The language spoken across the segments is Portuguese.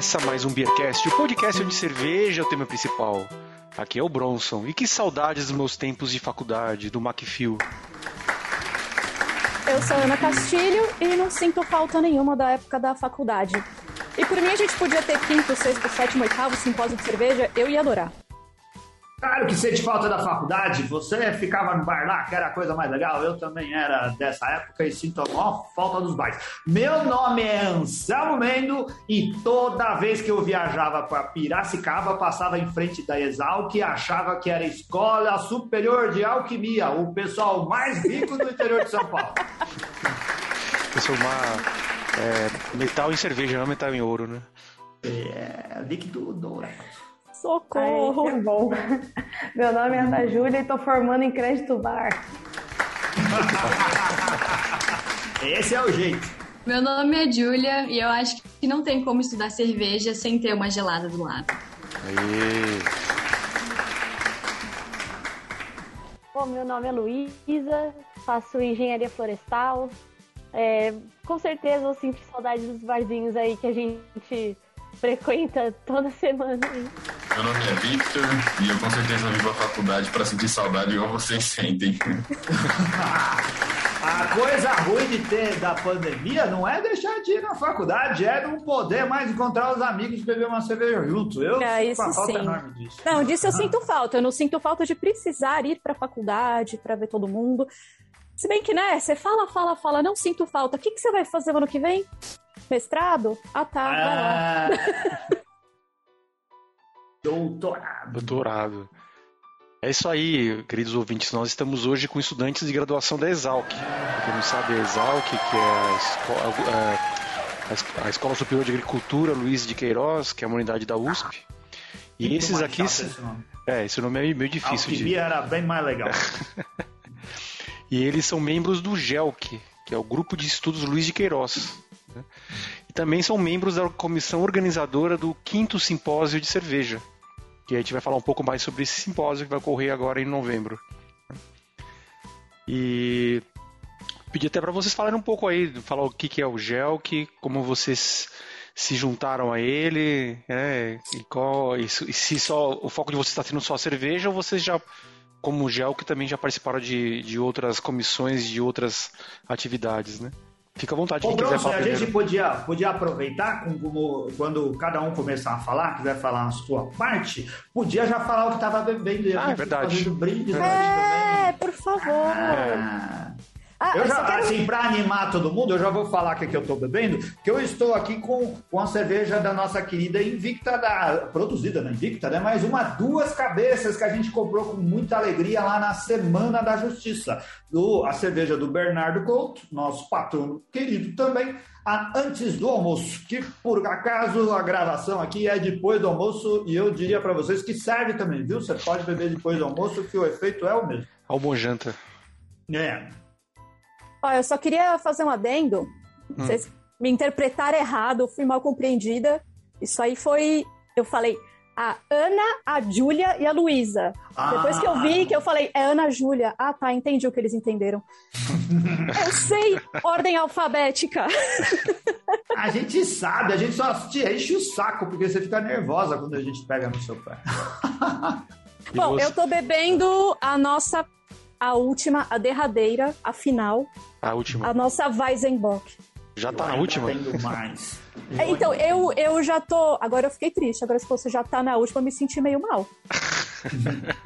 Começa mais um Beercast, o podcast onde cerveja é o tema principal. Aqui é o Bronson. E que saudades dos meus tempos de faculdade, do Macfil. Eu sou Ana Castilho e não sinto falta nenhuma da época da faculdade. E por mim a gente podia ter quinto, sexto, sétimo, oitavo simpósio de cerveja, eu ia adorar. Claro que sente falta da faculdade, você ficava no bar lá, que era a coisa mais legal, eu também era dessa época e sinto a maior falta dos bares. Meu nome é Anselmo Mendo e toda vez que eu viajava para Piracicaba, passava em frente da Exalc e achava que era Escola Superior de Alquimia, o pessoal mais rico do interior de São Paulo. Isso é uma é, metal em cerveja, não metal em ouro, né? É, líquido dourado. Socorro! Ai, que bom. Meu nome é Ana Júlia e tô formando em crédito bar. Esse é o jeito. Meu nome é Júlia e eu acho que não tem como estudar cerveja sem ter uma gelada do lado. Aí. Bom, meu nome é Luísa, faço engenharia florestal. É, com certeza eu sinto saudade dos barzinhos aí que a gente frequenta toda semana. Aí. Meu nome é Victor e eu com certeza vivo a faculdade para sentir saudade igual vocês sentem. A coisa ruim de ter da pandemia não é deixar de ir na faculdade, é não poder mais encontrar os amigos e beber uma cerveja junto. Eu É, sinto uma falta sim. enorme disso. Não, disso eu sinto falta. Eu não sinto falta de precisar ir pra faculdade, pra ver todo mundo. Se bem que, né, você fala, fala, fala, não sinto falta. O que, que você vai fazer ano que vem? Mestrado? Ah, tá, vai lá. Doutorado. Doutorado. É isso aí, queridos ouvintes. Nós estamos hoje com estudantes de graduação da Exalc. Quem não sabe, a Exalc, que é a escola, a es- a Escola Superior de Agricultura Luiz de Queiroz, que é uma unidade da USP. E Muito esses aqui. esse nome. É, esse nome é meio difícil de. Alquimia era bem mais legal. E eles são membros do GELC, que é o Grupo de Estudos Luiz de Queiroz. né? E também são membros da comissão organizadora do quinto simpósio de cerveja. Que a gente vai falar um pouco mais sobre esse simpósio que vai ocorrer agora em novembro. E pedi até para vocês falarem um pouco aí, falar o que, que é o GELC, como vocês se juntaram a ele, né, e, qual, e se só o foco de vocês está sendo só a cerveja ou vocês já como o GEL, que também já participaram de, de outras comissões, de outras atividades, né? Fica à vontade, Ô, quem quiser Bronson, falar a gente podia, podia aproveitar com- como- quando cada um começar a falar, quiser falar a sua parte, podia já falar o que estava bebendo. e Ah, é verdade. Fazendo brinde É, também. por favor. Ah. Ah, Eu já, quero... assim, para animar todo mundo, eu já vou falar que que eu estou bebendo, que eu estou aqui com, com a cerveja da nossa querida Invicta, da, produzida na Invicta, né? Mas uma duas cabeças que a gente comprou com muita alegria lá na Semana da Justiça. Do, a cerveja do Bernardo Couto, nosso patrono querido também, a Antes do Almoço, que por acaso a gravação aqui é depois do almoço e eu diria para vocês que serve também, viu? Você pode beber depois do almoço que o efeito é o mesmo. Almojanta. É. Ó, eu só queria fazer um adendo. Vocês me interpretaram errado, eu fui mal compreendida. Isso aí foi. Eu falei a Ana, a Júlia e a Luísa. Depois que eu vi que eu falei, é Ana Júlia. Ah, tá, entendi o que eles entenderam. eu sei ordem alfabética. A gente sabe, a gente só te enche o saco porque você fica nervosa quando a gente pega no seu pé. Bom, você- eu tô bebendo a nossa, a última, a derradeira, a final, A última. a nossa Weizenbock. Já tá Eu na última? Mais. É, Então, eu, eu já tô. Agora eu fiquei triste. Agora, se você já tá na última, eu me senti meio mal.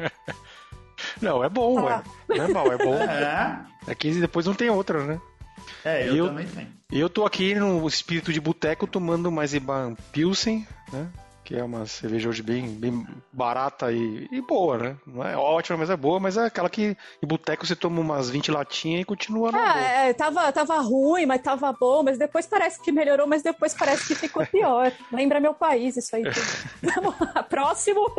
Não, é bom, Tá. ué. Não é mal, é bom. É, É que depois não tem outra, né? é eu, Eu- também tenho. E eu tô aqui no espírito de boteco tomando mais Iban Pilsen, né? Que é uma cerveja hoje bem, bem barata e, e boa, né? Não é ótima, mas é boa, mas é aquela que em boteco você toma umas 20 latinhas e continua na boa. Ah, é, tava, tava ruim, mas tava bom, mas depois parece que melhorou, mas depois parece que ficou pior. Lembra meu país, isso aí. Vamos lá, próximo.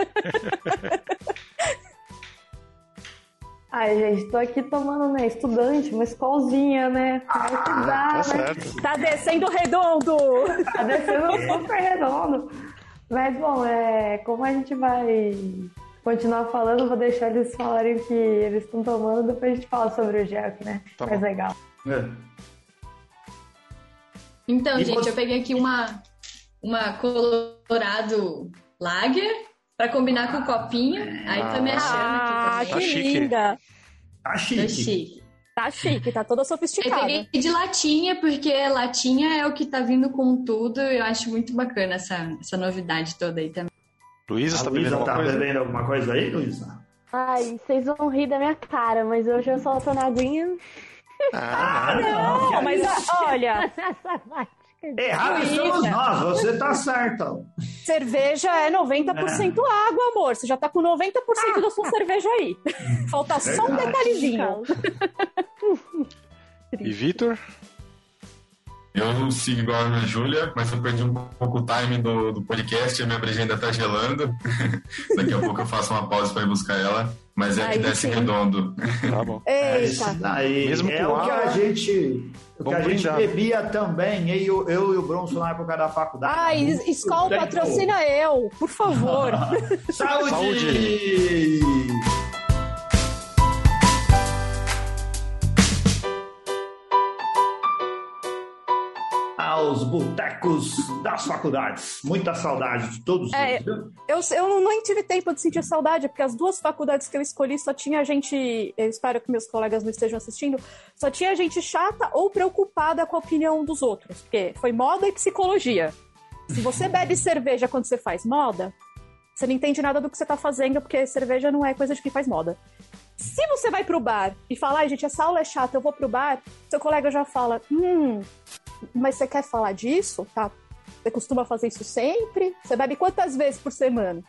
Ai, gente, tô aqui tomando, né, estudante, uma escolzinha, né? Vai que dá, Tá né? certo. Tá descendo redondo. Tá descendo super redondo. Mas, bom, é, como a gente vai continuar falando, vou deixar eles falarem o que eles estão tomando, depois a gente fala sobre o gel, né? Tá Mais bom. legal. É. Então, E gente, você- eu peguei aqui uma. uma Colorado Lager para combinar com o copinho. Aí tô me achando Ah, aqui que Tá também. chique. linda. Tá chique. chique. Tá chique, tá toda Eu sofisticada. peguei de latinha, porque latinha é o que tá vindo com tudo. Eu acho muito bacana essa, essa novidade toda aí também. Luísa, tá bebendo Luísa alguma tá coisa? bebendo alguma coisa aí, Luísa? Ai, vocês vão rir da minha cara, mas hoje eu só tô na aguinha. Ah, não, que Mas isso? ah, olha, Errado estamos nós, você tá certa. cerveja é 90% água, amor. Você já tá com 90% da sua cerveja aí. Falta só um Verdade. detalhezinho. e Vitor? Eu sigo igual a Ana Júlia, mas eu perdi um pouco o timing do, do podcast, a minha breja ainda tá gelando. Daqui a pouco eu faço uma pausa para ir buscar ela, mas é Aí que desce sim. redondo. Tá bom. É isso Eita. daí. Mesmo é com o que a gente, o que a gente brindar. bebia também, eu, eu e o Bronson na época da faculdade. Ai, Skol Tempo. patrocina eu, por favor. Saúde! Saúde! Botecos das faculdades. Muita saudade de todos É, eles. Eu, eu nem tive tempo de sentir saudade, porque as duas faculdades que eu escolhi só tinha gente. Eu espero que meus colegas não estejam assistindo. Só tinha gente chata ou preocupada com a opinião dos outros. Porque foi moda e psicologia. Se você bebe cerveja quando você faz moda, você não entende nada do que você tá fazendo, porque cerveja não é coisa de quem faz moda. Se você vai pro bar e fala, ai, gente, essa aula é chata, eu vou pro bar, seu colega já fala, hum, mas você quer falar disso? Tá? Você costuma fazer isso sempre? Você bebe quantas vezes por semana?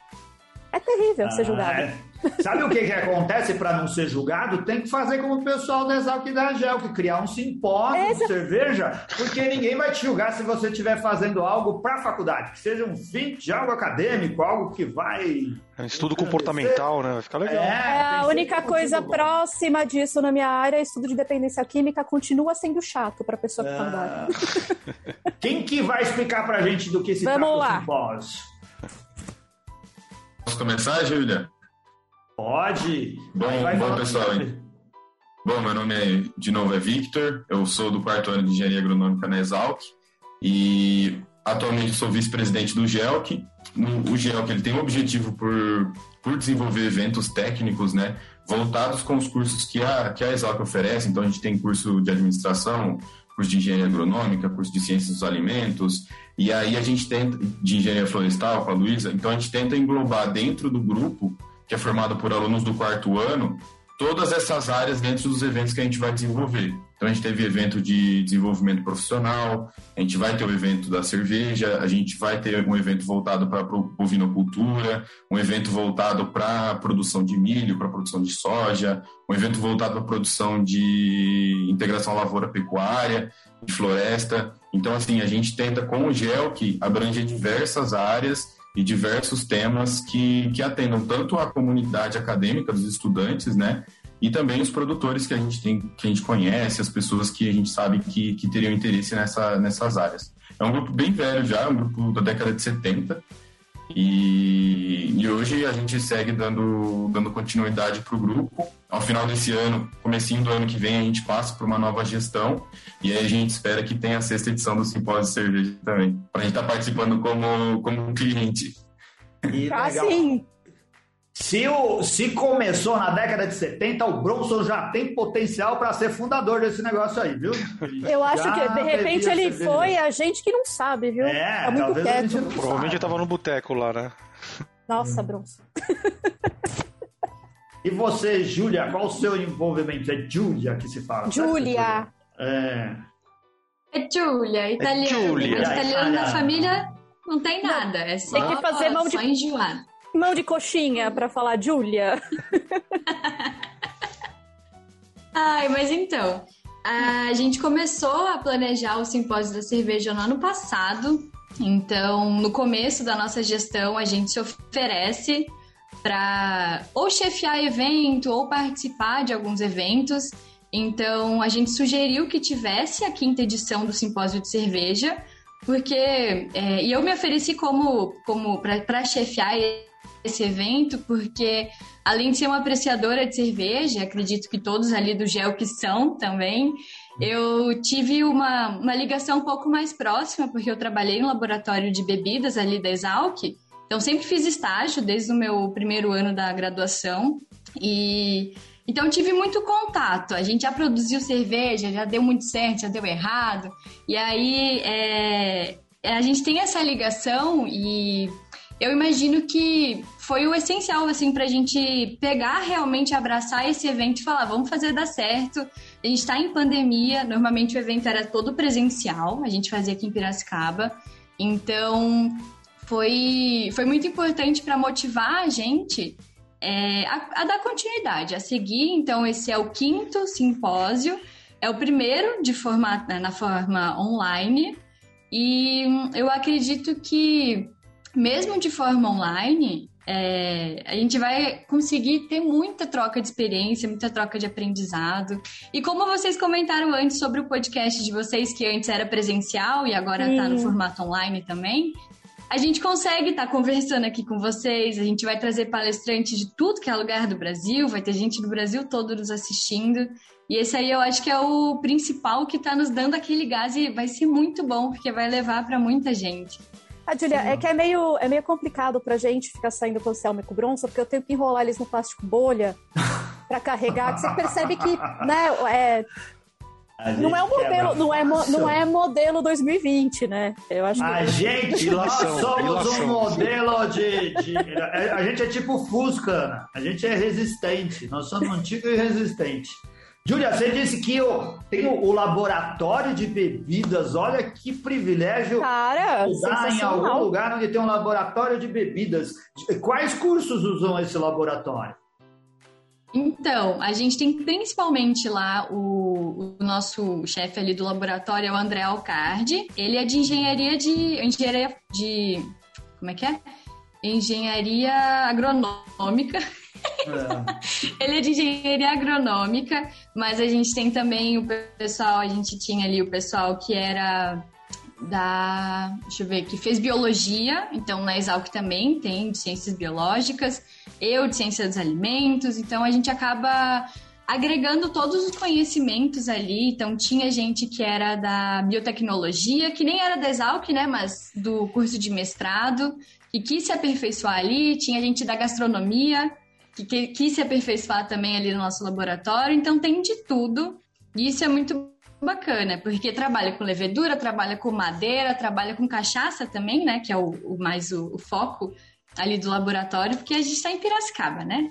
É terrível ser julgado. Ah, é. Sabe o que, que acontece para não ser julgado? Tem que fazer como o pessoal da Exalc e da Gel, que criar um simpósio de Exa- cerveja, porque ninguém vai te julgar se você estiver fazendo algo para a faculdade, que seja um fim de algo acadêmico, algo que vai. É um estudo comportamental, né? Vai ficar legal. É, a tem que única coisa bom. próxima disso na minha área, estudo de dependência química, continua sendo chato pra pessoa que tá bar. Ah, Quem que vai explicar pra gente do que se Vamos trata o lá. simpósio? Posso começar, Júlia? Pode. Bom, Vai, vai bom, pessoal. Bom, meu nome é, de novo é Victor, eu sou do quarto ano de Engenharia Agronômica na Exalc e atualmente sou vice-presidente do GELC. O GELC ele tem o objetivo por, por desenvolver eventos técnicos, né, voltados com os cursos que a, que a Exalc oferece. Então, a gente tem curso de administração, curso de engenharia agronômica, curso de ciências dos alimentos, e aí a gente tenta, de engenharia florestal com a Luísa, então a gente tenta englobar dentro do grupo, que é formado por alunos do quarto ano, todas essas áreas dentro dos eventos que a gente vai desenvolver. Então a gente teve evento de desenvolvimento profissional, a gente vai ter o evento da cerveja, a gente vai ter um evento voltado para a bovinocultura, um evento voltado para a produção de milho, para a produção de soja, um evento voltado para a produção de integração lavoura-pecuária, de floresta. Então, assim, a gente tenta com o GEL que abrange diversas áreas e diversos temas que, que atendam tanto a comunidade acadêmica dos estudantes, né, e também os produtores que a gente tem, que a gente conhece, as pessoas que a gente sabe que, que teriam interesse nessa, nessas áreas. É um grupo bem velho já, é um grupo da década de 70, e, e hoje a gente segue dando, dando continuidade para o grupo. Ao final desse ano, comecinho do ano que vem, a gente passa para uma nova gestão e aí a gente espera que tenha a sexta edição do Simpósio de Cerveja também, para a gente estar participando como, como cliente. E Ah, legal. sim. Se, o, se começou na década de 70, o Bronson já tem potencial para ser fundador desse negócio aí, viu? Eu acho Já que, de repente, ele foi a gente que não sabe, viu? É, tá muito talvez a quieto. gente não Provavelmente eu saiba. tava no boteco lá, né? Nossa, Bronson. E você, Júlia, qual o seu envolvimento? É Júlia que se fala. Júlia. É. É Giulia, italiano. Giulia. Mas italiano Italiano. na família não tem nada. É só, Tem que fazer mão de- só enjoar. Mão de coxinha pra falar Júlia. Ai, mas então, a gente começou a planejar o simpósio da cerveja no ano passado. Então, no começo da nossa gestão, a gente se oferece para ou chefiar evento ou participar de alguns eventos. Então, a gente sugeriu que tivesse a quinta edição do simpósio de cerveja, porque é, e eu me ofereci como como para chefiar esse evento, porque além de ser uma apreciadora de cerveja, acredito que todos ali do GEL que são também, eu tive uma, uma ligação um pouco mais próxima, porque eu trabalhei no laboratório de bebidas ali da Exalc, então sempre fiz estágio desde o meu primeiro ano da graduação e então tive muito contato. A gente já produziu cerveja, já deu muito certo, já deu errado. E aí é, a gente tem essa ligação e eu imagino que foi o essencial assim para a gente pegar realmente abraçar esse evento e falar vamos fazer dar certo. A gente está em pandemia, normalmente o evento era todo presencial, a gente fazia aqui em Piracicaba. Então foi, foi muito importante para motivar a gente é, a, a, dar continuidade, a seguir. Então, esse é o quinto simpósio, é o primeiro de formato, né, na forma online. E eu acredito que, mesmo de forma online, é, a gente vai conseguir ter muita troca de experiência, muita troca de aprendizado. E como vocês comentaram antes sobre o podcast de vocês, que antes era presencial e agora está no formato online também, a gente consegue estar tá conversando aqui com vocês, a gente vai trazer palestrantes de tudo que é lugar do Brasil, vai ter gente do Brasil todo nos assistindo. E esse aí eu acho que é o principal que está nos dando aquele gás e vai ser muito bom, porque vai levar para muita gente. Ah, Julia, é que é meio, é meio complicado pra gente ficar saindo com o Selma e com o Bronça, porque eu tenho que enrolar eles no plástico bolha para carregar, que você percebe que, né, é, não é modelo, não é, não é modelo 2020, né? Eu acho a que... gente, nós somos um modelo de, de, A gente é tipo Fusca, a gente é resistente. Nós somos antigo e resistente. Júlia, você disse que eu tenho o laboratório de bebidas. Olha que privilégio Cara, estudar em algum lugar onde tem um laboratório de bebidas. Quais cursos usam esse laboratório? Então, a gente tem principalmente lá o, o nosso chefe ali do laboratório, é o André Alcardi. Ele é de engenharia de. engenharia de. Como é que é? Engenharia agronômica. Ele é de engenharia agronômica, mas a gente tem também o pessoal, a gente tinha ali o pessoal que era da. Deixa eu ver, que fez biologia, então na Exalc também tem ciências biológicas eu de ciência dos alimentos, então a gente acaba agregando todos os conhecimentos ali. Então, tinha gente que era da biotecnologia, que nem era da Exalc, né, mas do curso de mestrado, que quis se aperfeiçoar ali. Tinha gente da gastronomia, que quis se aperfeiçoar também ali no nosso laboratório. Então, tem de tudo. E isso é muito bacana, porque trabalha com levedura, trabalha com madeira, trabalha com cachaça também, né, que é o, o mais o, o foco ali do laboratório, porque a gente está em Piracicaba, né?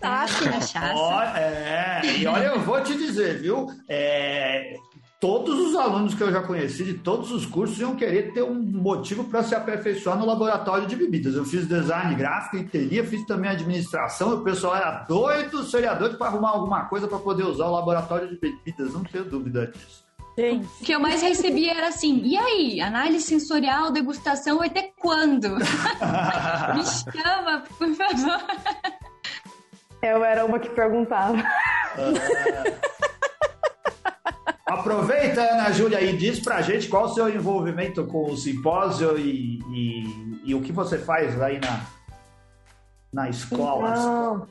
Terra ah, da cachaça. é, e olha, eu vou te dizer, viu? É, todos os alunos que eu já conheci de todos os cursos iam querer ter um motivo para se aperfeiçoar no laboratório de bebidas. Eu fiz design gráfico e teria, fiz também administração. O pessoal era doido, seria doido para arrumar alguma coisa para poder usar o laboratório de bebidas, não tenho dúvida disso. Gente. O que eu mais recebi era assim: e aí, análise sensorial, degustação vai ter quando? Me chama, por favor. Eu era uma que perguntava. Aproveita, Ana Júlia, e diz pra gente qual o seu envolvimento com o simpósio e, e, e o que você faz aí na, na escola. Então,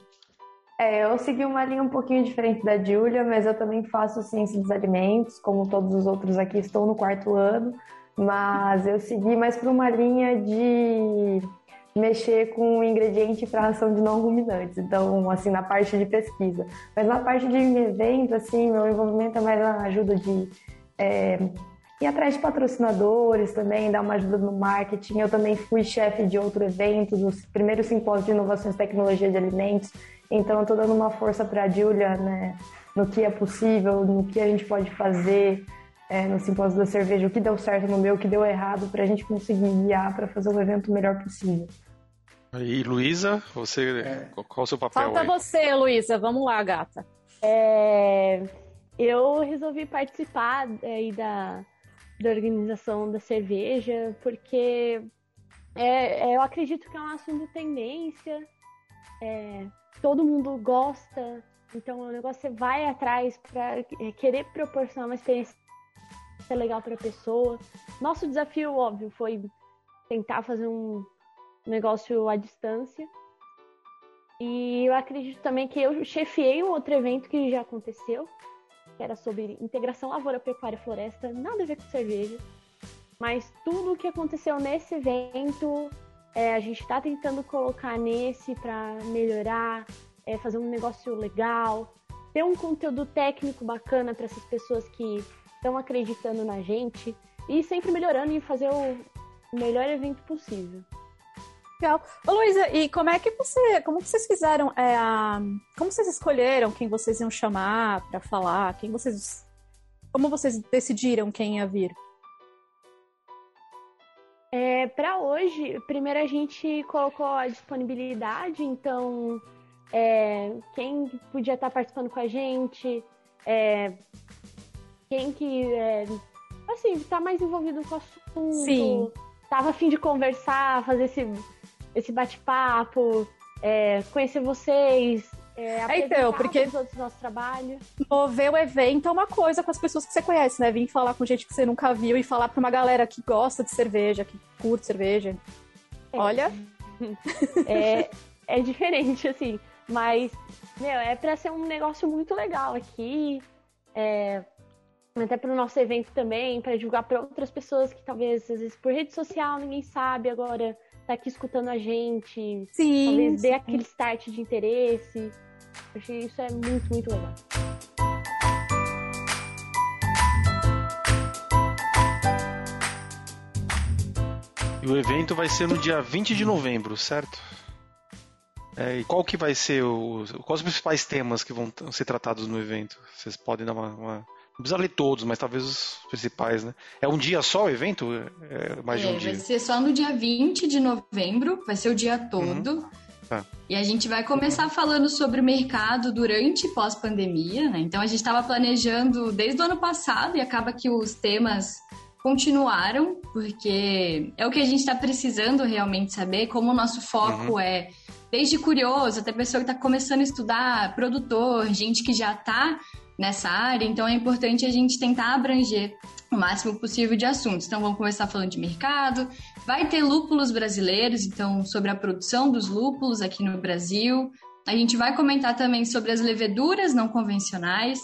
é, eu segui uma linha um pouquinho diferente da Júlia, mas eu também faço ciência dos alimentos, como todos os outros aqui, estou no quarto ano, mas eu segui mais para uma linha de mexer com ingrediente para ração de não ruminantes, então, assim, na parte de pesquisa. Mas na parte de evento, assim, meu envolvimento é mais na ajuda de é, ir atrás de patrocinadores também, dar uma ajuda no marketing. Eu também fui chefe de outro evento, dos primeiros simpósios de inovações e tecnologia de alimentos, então, eu estou dando uma força para a Julia, né, no que é possível, no que a gente pode fazer é, no simpósio da cerveja, o que deu certo no meu, o que deu errado, para a gente conseguir guiar para fazer o evento o melhor possível. E Luísa, você, é. qual é o seu papel? Falta aí? você, Luísa. Vamos lá, gata. É, eu resolvi participar aí da, da organização da cerveja porque é, eu acredito que é um assunto de tendência. É, todo mundo gosta. Então o negócio você vai atrás para é, querer proporcionar uma experiência legal para a pessoa. Nosso desafio, óbvio, foi tentar fazer um negócio à distância. E eu acredito também que eu chefiei um outro evento que já aconteceu, que era sobre integração lavoura, pecuária e floresta, nada a ver com cerveja. Mas tudo o que aconteceu nesse evento, é, a gente está tentando colocar nesse para melhorar, é, fazer um negócio legal, ter um conteúdo técnico bacana para essas pessoas que estão acreditando na gente e sempre melhorando e fazer o melhor evento possível. Legal. Ô, Luísa, e como é que você, como vocês fizeram, é, a, como vocês escolheram quem vocês iam chamar para falar, quem vocês, como vocês decidiram quem ia vir? É, para hoje, primeiro a gente colocou a disponibilidade, então é, quem podia estar participando com a gente, é, quem que, é, assim, está mais envolvido com o assunto, Sim. tava afim de conversar, fazer esse esse bate-papo, é, conhecer vocês. É, então, porque todos nosso trabalho. Mover o evento é uma coisa com as pessoas que você conhece, né? Vir falar com gente que você nunca viu e falar pra uma galera que gosta de cerveja, que curte cerveja. É. Olha. É, é diferente, assim. Mas, meu, é pra ser um negócio muito legal aqui. É, até para o nosso evento também, para divulgar para outras pessoas que talvez, às vezes, por rede social ninguém sabe agora tá aqui escutando a gente. Sim. Talvez dê aquele start de interesse. Eu achei isso é muito, muito legal. E o evento vai ser no dia 20 de novembro, certo? É, e qual que vai ser o. Quais os principais temas que vão ser tratados no evento? Vocês podem dar uma, uma não precisa ler todos, mas talvez os principais, né? É um dia só o evento? É mais é, de um dia? Vai ser só no dia 20 de novembro, vai ser o dia todo. Uhum. Tá. E a gente vai começar falando sobre o mercado durante e pós-pandemia, né? Então a gente estava planejando desde o ano passado e acaba que os temas continuaram, porque é o que a gente está precisando realmente saber, como o nosso foco uhum. é desde curioso até pessoa que está começando a estudar, produtor, gente que já está nessa área, então é importante a gente tentar abranger o máximo possível de assuntos. Então vamos começar falando de mercado, vai ter lúpulos brasileiros, então sobre a produção dos lúpulos aqui no Brasil. A gente vai comentar também sobre as leveduras não convencionais.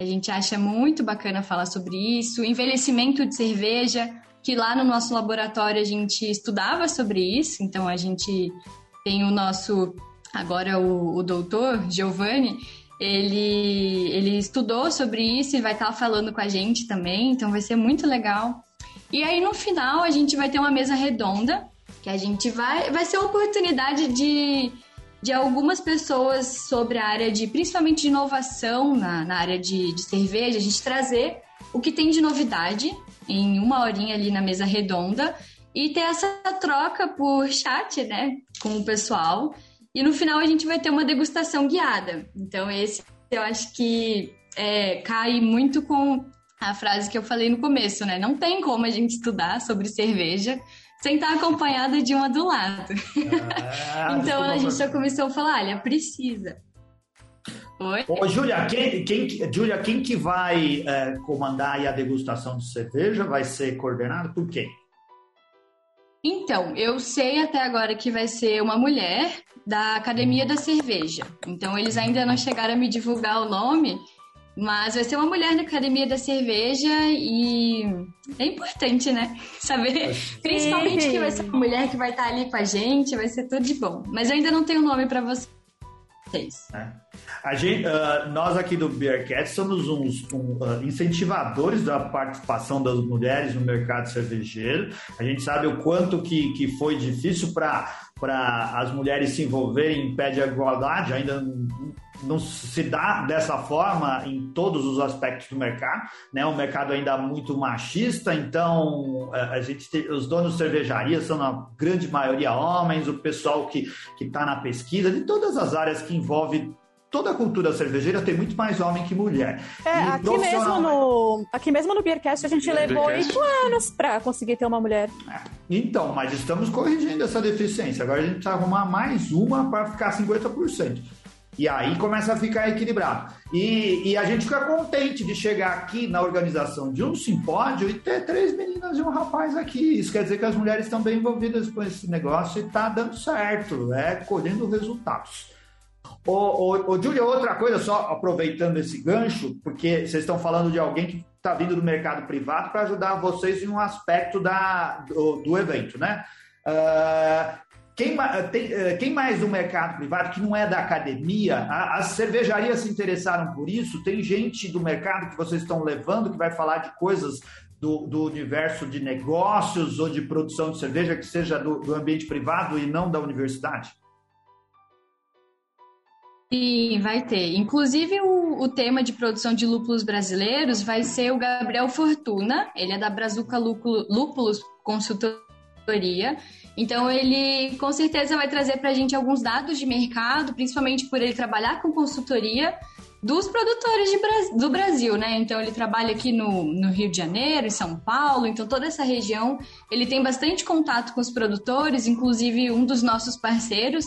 A gente acha muito bacana falar sobre isso, envelhecimento de cerveja, que lá no nosso laboratório a gente estudava sobre isso, então a gente tem o nosso agora o, o doutor Giovanni, ele, ele estudou sobre isso e vai estar falando com a gente também, então vai ser muito legal. E aí no final a gente vai ter uma mesa redonda, que a gente vai. Vai ser uma oportunidade de, de algumas pessoas sobre a área de, principalmente de inovação na, na área de, de cerveja, a gente trazer o que tem de novidade em uma horinha ali na mesa redonda e ter essa troca por chat, né, com o pessoal. E no final a gente vai ter uma degustação guiada. Então, esse eu acho que é, cai muito com a frase que eu falei no começo, né? Não tem como a gente estudar sobre cerveja sem estar acompanhada de uma do lado. Ah, então a gente já começou a falar, olha, precisa. Oi? Ô, Júlia, quem, quem, Júlia, quem que vai é, comandar a degustação de cerveja? Vai ser coordenado por quem? Então, eu sei até agora que vai ser uma mulher da Academia da Cerveja. Então, eles ainda não chegaram a me divulgar o nome, mas vai ser uma mulher da Academia da Cerveja e é importante, né? Saber, principalmente que vai ser uma mulher que vai estar ali com a gente, vai ser tudo de bom. Mas eu ainda não tenho nome para É. A gente, uh, nós aqui do Beercat somos uns um, uh, incentivadores da participação das mulheres no mercado cervejeiro. A gente sabe o quanto que, que foi difícil para as mulheres se envolverem em pé de igualdade, ainda não se dá dessa forma em todos os aspectos do mercado, né? Um mercado ainda muito machista, então a gente tem, os donos de cervejaria são na grande maioria homens, o pessoal que que está na pesquisa de todas as áreas que envolve toda a cultura cervejeira tem muito mais homem que mulher. É, aqui mesmo no aqui mesmo no Beercast a gente levou oito anos para conseguir ter uma mulher. É. Então, mas estamos corrigindo essa deficiência. Agora a gente precisa arrumar mais uma para ficar 50%. E aí começa a ficar equilibrado. E, e, a gente fica contente de chegar aqui na organização de um simpódio e ter três meninas e um rapaz aqui. Isso quer dizer que as mulheres estão bem envolvidas com esse negócio e está dando certo, é colhendo resultados. Ô, ô, ô Júlia, outra coisa, só aproveitando esse gancho, porque vocês estão falando de alguém que está vindo do mercado privado para ajudar vocês em um aspecto da, do, do evento, né? Uh, quem, tem, eh, quem, mais do mercado privado que não é da academia, as cervejarias se interessaram por isso? Tem gente do mercado que vocês estão levando que vai falar de coisas do, do universo de negócios ou de produção de cerveja que seja do, do ambiente privado e não da universidade? Sim, vai ter. Inclusive, o, o, tema de produção de lúpulos brasileiros vai ser o Gabriel Fortuna. Ele é da Brazuca Lúpulos Consultoria. Então, ele com certeza vai trazer para a gente alguns dados de mercado, principalmente por ele trabalhar com consultoria dos produtores de, do Brasil, né? Então, ele trabalha aqui no, no Rio de Janeiro, em São Paulo, então toda essa região. Ele tem bastante contato com os produtores, inclusive um dos nossos parceiros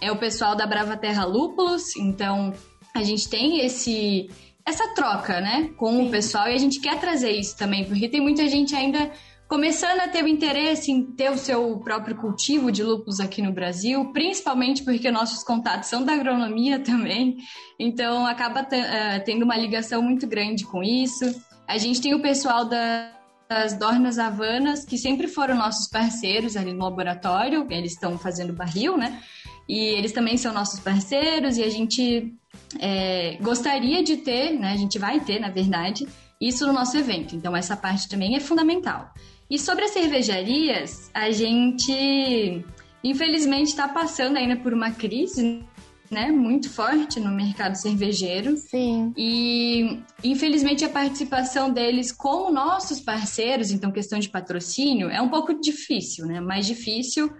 é o pessoal da Brava Terra Lúpulos, então a gente tem esse essa troca, né, com Sim. o pessoal e a gente quer trazer isso também, porque tem muita gente ainda começando a ter o interesse em ter o seu próprio cultivo de lúpulos aqui no Brasil, principalmente porque nossos contatos são da agronomia também, então acaba uh, tendo uma ligação muito grande com isso. A gente tem o pessoal da, das Dornas Havanas, que sempre foram nossos parceiros ali no laboratório, eles estão fazendo barril, né? E eles também são nossos parceiros e a gente é, gostaria de ter, né? A gente vai ter, na verdade, isso no nosso evento. Então, essa parte também é fundamental. E sobre as cervejarias, a gente, infelizmente, está passando ainda por uma crise né, muito forte no mercado cervejeiro. Sim. E, infelizmente, a participação deles como nossos parceiros, então, questão de patrocínio, é um pouco difícil, né? Mais difícil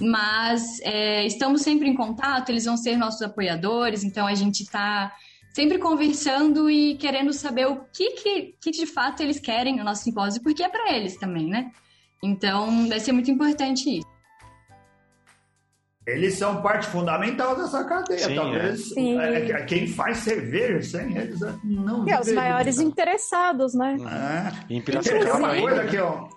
mas é, estamos sempre em contato, eles vão ser nossos apoiadores, então a gente está sempre conversando e querendo saber o que, que, que de fato eles querem no nosso simpósio, porque é para eles também, né? Então vai ser muito importante isso. Eles são parte fundamental dessa cadeia. Sim, Talvez é. É, é, quem faz cerveja sem eles não. É, os maiores interessados, né? É. Em Piracicaba, uma coisa que ó,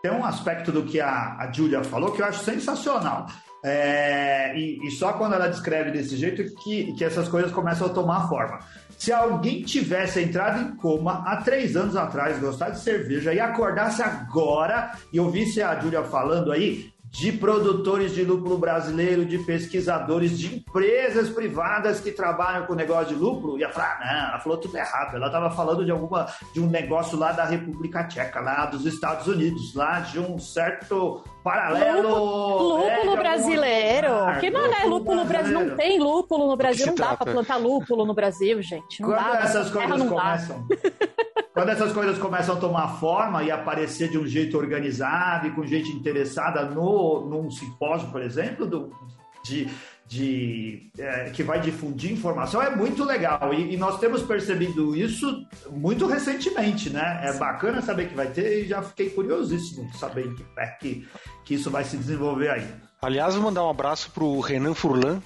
tem um aspecto do que a, a Julia falou que eu acho sensacional. É, e, e, só quando ela descreve desse jeito que, que essas coisas começam a tomar forma. Se alguém tivesse entrado em coma há três anos atrás, gostar de cerveja e acordasse agora e ouvisse a Júlia falando aí, de produtores de lúpulo brasileiro, de pesquisadores, de empresas privadas que trabalham com negócio de lúpulo, ia falar, ah, não, ela falou tudo errado. Ela estava falando de alguma de um negócio lá da República Tcheca, lá dos Estados Unidos, lá de um certo paralelo. Lúpulo, lúpulo brasileiro. que não é lúpulo no Brasil? Não tem lúpulo no Brasil, não dá para plantar lúpulo no Brasil, gente. Não Quando dá, essas coisas começam. Quando essas coisas começam a tomar forma e aparecer de um jeito organizado e com gente interessada no, num simpósio, por exemplo, do, de, de é, que vai difundir informação, é muito legal. E, e, nós temos percebido isso muito recentemente, né? É bacana saber que vai ter e já fiquei curiosíssimo de saber que, é, que, que isso vai se desenvolver aí. Aliás, vou mandar um abraço para o Renan Furlan,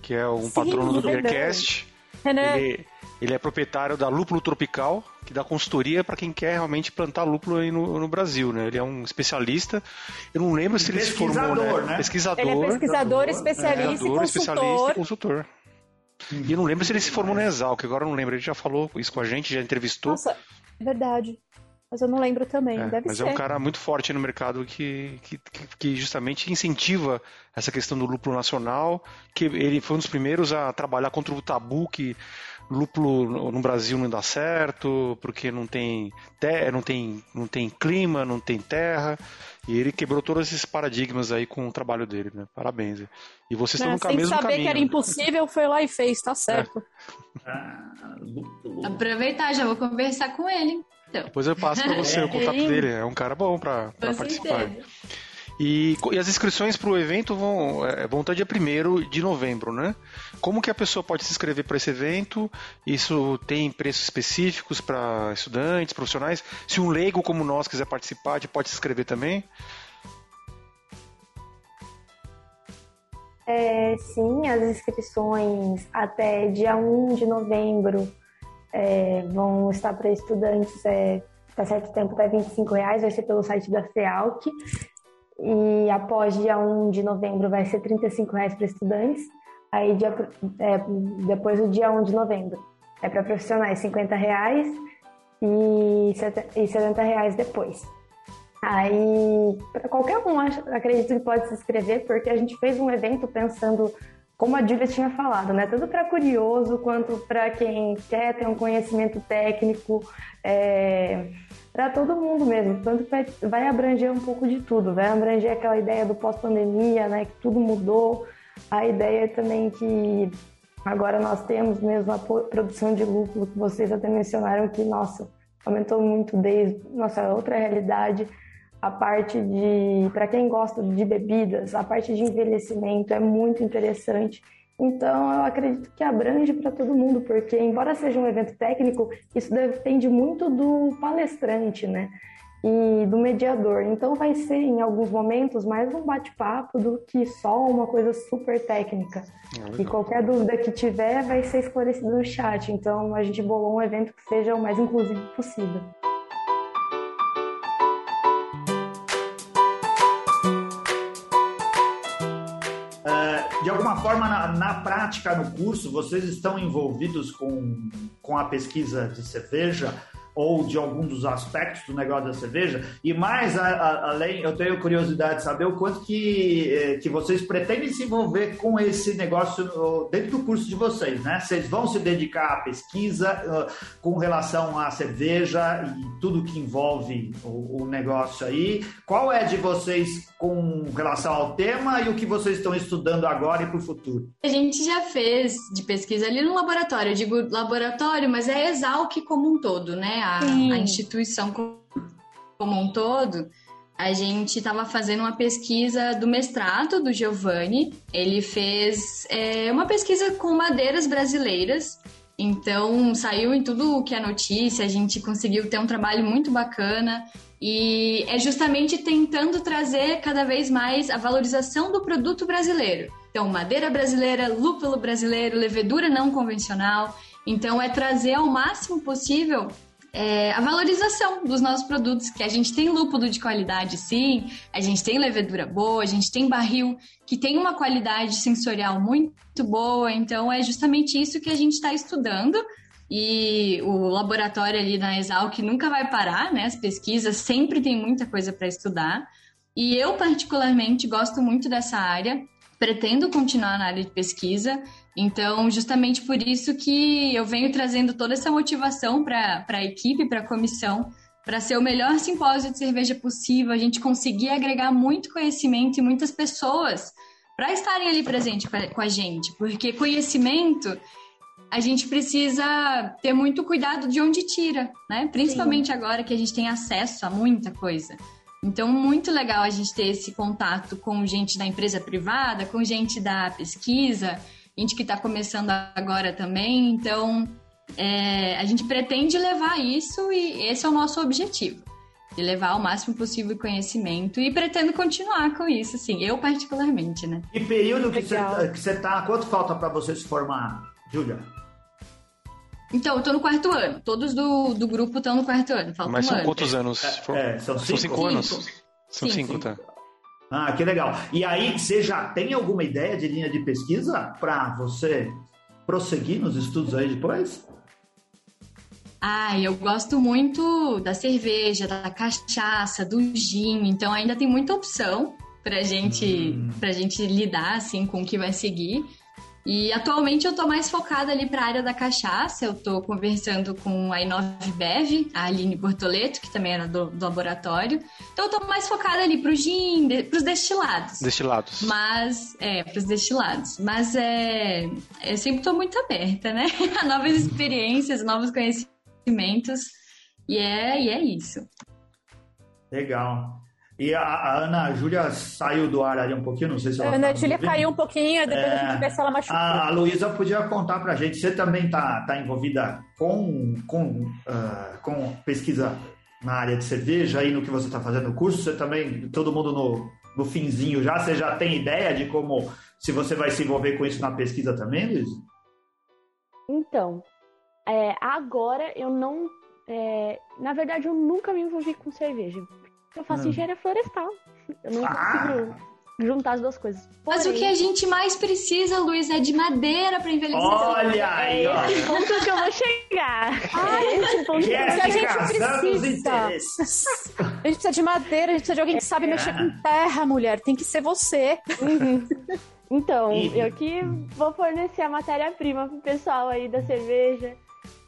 que é um Sim, patrono do Beercast. Renan. Ele, ele é proprietário da Lúpulo Tropical, que dá consultoria para quem quer realmente plantar lúpulo aí no, no, Brasil, né? Ele é um especialista. Eu não lembro se ele se formou, né? né? Pesquisador. Ele é pesquisador, especialista, é, e especialista e consultor. E eu não lembro se ele se formou na Exalc, agora eu não lembro. Ele já falou isso com a gente, já entrevistou. Nossa, é verdade. Mas eu não lembro também, é, deve mas ser. é um cara muito forte no mercado que, que, que, justamente incentiva essa questão do lúpulo nacional, que ele foi um dos primeiros a trabalhar contra o tabu que lúpulo no Brasil não dá certo, porque não tem, terra, não tem, não tem clima, não tem terra. E ele quebrou todos esses paradigmas aí com o trabalho dele, né? Parabéns. E vocês estão no Sem mesmo saber caminho. que era impossível, foi lá e fez, tá certo. É. Aproveitar, já vou conversar com ele. Então. Depois eu passo para você o contato dele. É um cara bom para participar. E, e, as inscrições para o evento vão, é, vão estar dia 1 de novembro, né? Como que a pessoa pode se inscrever para esse evento? Isso tem preços específicos para estudantes, profissionais? Se um leigo como nós quiser participar, pode se inscrever também? É, sim, as inscrições até dia 1 de novembro é, vão estar para estudantes, é, tá certo tempo, tá 25 reais, vai ser pelo site da FEALC. E após dia 1 de novembro vai ser 35 reais para estudantes. Aí dia, é, depois do dia 1 de novembro. É para profissionais 50 reais e 70 reais depois. Aí, para qualquer um, acredito que pode se inscrever, porque a gente fez um evento pensando, como a Julia tinha falado, né? Tanto para curioso quanto para quem quer ter um conhecimento técnico, é, para todo mundo mesmo. Tanto vai, vai abranger um pouco de tudo, vai abranger aquela ideia do pós-pandemia, né? Que tudo mudou. A ideia também que agora nós temos mesmo a produção de lúpulo, que vocês até mencionaram que, nossa, aumentou muito desde nossa outra realidade a parte de, para quem gosta de bebidas, a parte de envelhecimento é muito interessante. Então, eu acredito que abrange para todo mundo, porque, embora seja um evento técnico, isso depende muito do palestrante, né? E do mediador. Então, vai ser, em alguns momentos, mais um bate-papo do que só uma coisa super técnica. Ah, e qualquer dúvida que tiver vai ser esclarecida no chat. Então, a gente bolou um evento que seja o mais inclusivo possível. De alguma forma, na, na, prática, no curso, vocês estão envolvidos com, com a pesquisa de cerveja? Ou de algum dos aspectos do negócio da cerveja. E mais a, a, além, eu tenho curiosidade de saber o quanto que, eh, que vocês pretendem se envolver com esse negócio dentro do curso de vocês, né? Vocês vão se dedicar à pesquisa uh, com relação à cerveja e tudo que envolve o, o negócio aí. Qual é de vocês com relação ao tema e o que vocês estão estudando agora e para o futuro? A gente já fez de pesquisa ali no laboratório. Eu digo laboratório, mas é Exalc como um todo, né? A, a instituição como um todo. A gente estava fazendo uma pesquisa do mestrado do Giovanni. Ele fez é, uma pesquisa com madeiras brasileiras. Então, saiu em tudo que é notícia, a gente conseguiu ter um trabalho muito bacana. E é justamente tentando trazer cada vez mais a valorização do produto brasileiro. Então, madeira brasileira, lúpulo brasileiro, levedura não convencional. Então, é trazer ao máximo possível é, a valorização dos nossos produtos, que a gente tem lúpulo de qualidade, sim, a gente tem levedura boa, a gente tem barril que tem uma qualidade sensorial muito boa, então é justamente isso que a gente está estudando e o laboratório ali na Exalc nunca vai parar, né? As pesquisas sempre tem muita coisa para estudar. E eu, particularmente, gosto muito dessa área, pretendo continuar na área de pesquisa. Então, justamente por isso que eu venho trazendo toda essa motivação para a equipe, para a comissão, para ser o melhor simpósio de cerveja possível, a gente conseguir agregar muito conhecimento e muitas pessoas para estarem ali presente com a gente, porque conhecimento a gente precisa ter muito cuidado de onde tira, né? Principalmente Sim. agora que a gente tem acesso a muita coisa. Então, muito legal a gente ter esse contato com gente da empresa privada, com gente da pesquisa, gente que está começando agora também. Então, é, a gente pretende levar isso e esse é o nosso objetivo. De levar o máximo possível conhecimento e pretendo continuar com isso, assim, eu particularmente, né? E período que você está, quanto falta para você se formar, Júlia? Então, eu tô no quarto ano. Todos do, do grupo estão no quarto ano. Falta Mas um são ano. quantos anos? É, é, são, cinco? são cinco anos? São cinco, cinco, tá. Ah, que legal. E aí, você já tem alguma ideia de linha de pesquisa para você prosseguir nos estudos aí depois? Ah, eu gosto muito da cerveja, da cachaça, do gin, então ainda tem muita opção pra gente, hum. pra gente lidar assim com o que vai seguir. E atualmente eu tô mais focada ali para a área da cachaça. Eu tô conversando com a Inove Bev, a Aline Bortoleto, que também era do, do laboratório. Então eu tô mais focada ali pro gin, de, pros destilados. Destilados. Mas, é, pros destilados. Mas é. Eu sempre tô muito aberta, né? a novas experiências, novos conhecimentos. E é, e é isso. Legal. E a, a Ana Júlia saiu do ar ali um pouquinho, não sei se ela. A Ana tá Júlia caiu um pouquinho, depois é, a gente vê se ela machucou. A, a Luísa podia contar pra gente. Você também tá, tá envolvida com, com, uh, com pesquisa na área de cerveja aí no que você está fazendo no curso? Você também, todo mundo no, no finzinho já, você já tem ideia de como, se você vai se envolver com isso na pesquisa também, Luísa? Então, é, agora eu não. É, na verdade, eu nunca me envolvi com cerveja. Eu faço hum. engenharia florestal. Eu não ah. consigo. juntar as duas coisas. Porém, Mas o que a gente mais precisa, Luiz, é de madeira para envelhecer. Olha aí, ó. É esse ponto que eu vou chegar. Ah, é esse ponto que a gente precisa. A gente precisa de madeira, a gente precisa de alguém que sabe é. mexer com terra, mulher. Tem que ser você. Uhum. Então, eu que vou fornecer a matéria-prima pro pessoal aí da cerveja.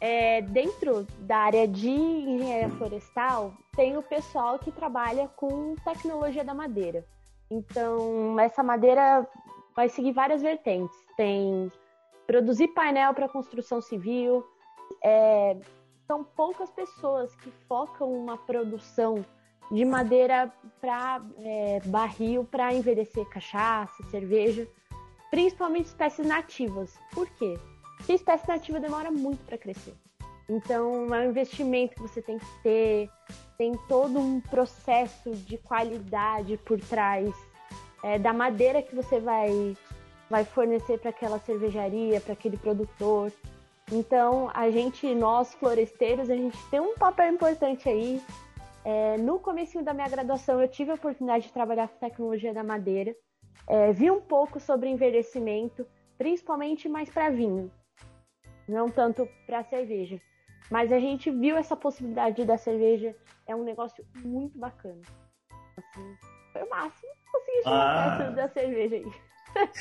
É, dentro da área de engenharia florestal, tem o pessoal que trabalha com tecnologia da madeira. Então, essa madeira vai seguir várias vertentes. Tem produzir painel para construção civil. É, são poucas pessoas que focam uma produção de madeira para é, barril para envelhecer cachaça, cerveja, principalmente espécies nativas. Por quê? Porque espécie nativa demora muito para crescer. Então, é um investimento que você tem que ter, tem todo um processo de qualidade por trás é, da madeira que você vai, vai fornecer para aquela cervejaria, para aquele produtor. Então, a gente, nós floresteiros, a gente tem um papel importante aí é, no começo da minha graduação, eu tive a oportunidade de trabalhar com tecnologia da madeira. É, vi um pouco sobre envelhecimento, principalmente mais para vinho, não tanto para cerveja. Mas a gente viu essa possibilidade da cerveja, é um negócio muito bacana. Assim, foi o máximo que consegui chegar ah. da cerveja aí.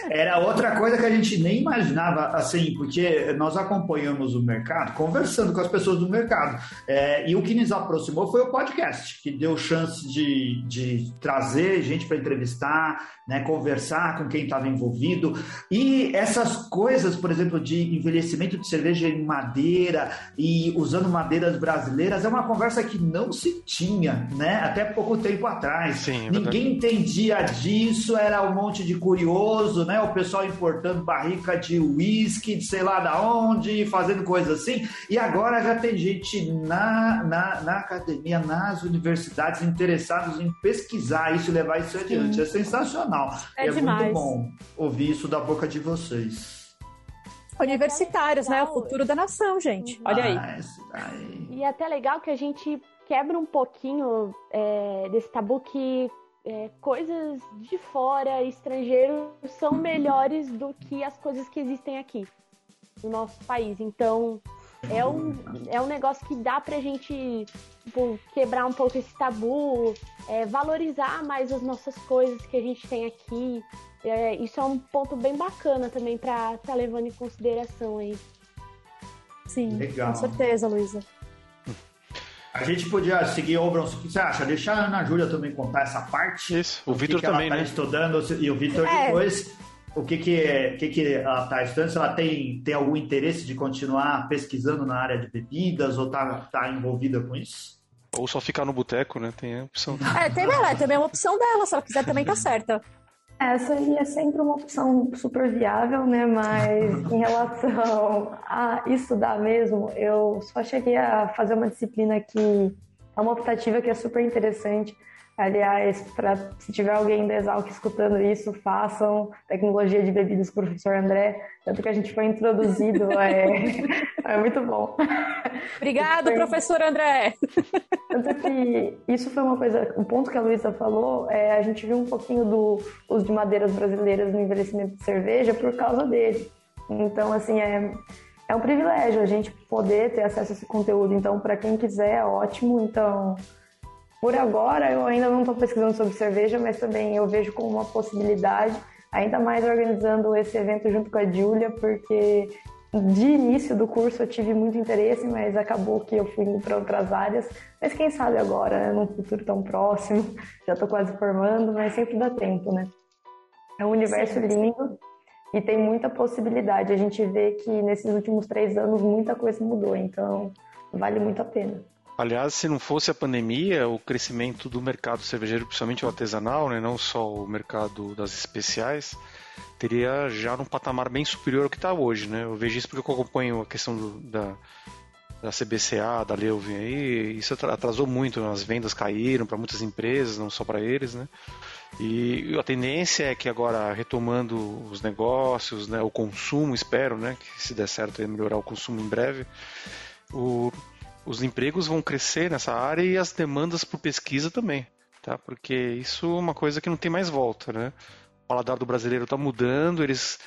Era outra coisa que a gente nem imaginava, assim, porque nós acompanhamos o mercado, conversando com as pessoas do mercado. É, e o que nos aproximou foi o podcast, que deu chance de, de trazer gente para entrevistar, né, conversar com quem estava envolvido. E essas coisas, por exemplo, de envelhecimento de cerveja em madeira e usando madeiras brasileiras, é uma conversa que não se tinha, né? Até pouco tempo atrás. Sim, é Ninguém entendia disso, era um monte de curioso, né? O pessoal importando barrica de uísque, de sei lá da onde, fazendo coisas assim. E agora já tem gente na, na, na academia, nas universidades, interessados em pesquisar isso e levar isso adiante. Sim. É sensacional sensacional. É, é demais. muito bom ouvir isso da boca de vocês. Universitários, né? O futuro da nação, gente. Olha aí. Ah, e é até legal que a gente quebra um pouquinho é, desse tabu que é, coisas de fora, estrangeiros, são melhores do que as coisas que existem aqui no nosso país. Então, é um, é um negócio que dá pra gente tipo, quebrar um pouco esse tabu, é, valorizar mais as nossas coisas que a gente tem aqui. É, isso é um ponto bem bacana também para estar tá levando em consideração aí. Sim, Legal. com certeza, Luísa. A gente podia seguir, o Bronson, o que você acha? Deixar a Ana Júlia também contar essa parte. Isso, o Vitor também, ela tá né? estudando, e o Vitor é. depois o que que, que, que ela está estudando, se ela tem, tem algum interesse de continuar pesquisando na área de bebidas ou está tá envolvida com isso? Ou só ficar no boteco, né? Tem a opção. É, tem, é, também é uma opção dela, se ela quiser também tá certa. Essa aí é sempre uma opção super viável, né? Mas em relação a estudar mesmo, eu só cheguei a fazer uma disciplina que é uma optativa que é super interessante, Aliás, pra, se tiver alguém da Exalc escutando isso, façam. Tecnologia de bebidas o professor André, tanto que a gente foi introduzido, é, é muito bom. Obrigado, foi... professor André! Tanto que isso foi uma coisa, o ponto que a Luísa falou, é, a gente viu um pouquinho do uso de madeiras brasileiras no envelhecimento de cerveja por causa dele. Então, assim, é, é um privilégio a gente poder ter acesso a esse conteúdo. Então, para quem quiser, é ótimo. Então, por agora, eu ainda não estou pesquisando sobre cerveja, mas também eu vejo como uma possibilidade, ainda mais organizando esse evento junto com a Júlia, porque de início do curso eu tive muito interesse, mas acabou que eu fui indo para outras áreas. Mas quem sabe agora, né, num futuro tão próximo, já estou quase formando, mas sempre dá tempo, né? É um universo Sim. lindo e tem muita possibilidade. A gente vê que nesses últimos três anos muita coisa mudou, então vale muito a pena. Aliás, se não fosse a pandemia, o crescimento do mercado cervejeiro, principalmente o artesanal, né, não só o mercado das especiais, teria já num patamar bem superior ao que está hoje. Né? Eu vejo isso porque eu acompanho a questão do, da, da CBCA, da Leuven aí, isso atrasou muito, as vendas caíram para muitas empresas, não só para eles, né? E a tendência é que agora, retomando os negócios, né, o consumo, espero, né, que se der certo, melhorar o consumo em breve, o, os empregos vão crescer nessa área e as demandas por pesquisa também, tá? Porque isso é uma coisa que não tem mais volta, né? Paladar do brasileiro está mudando, eles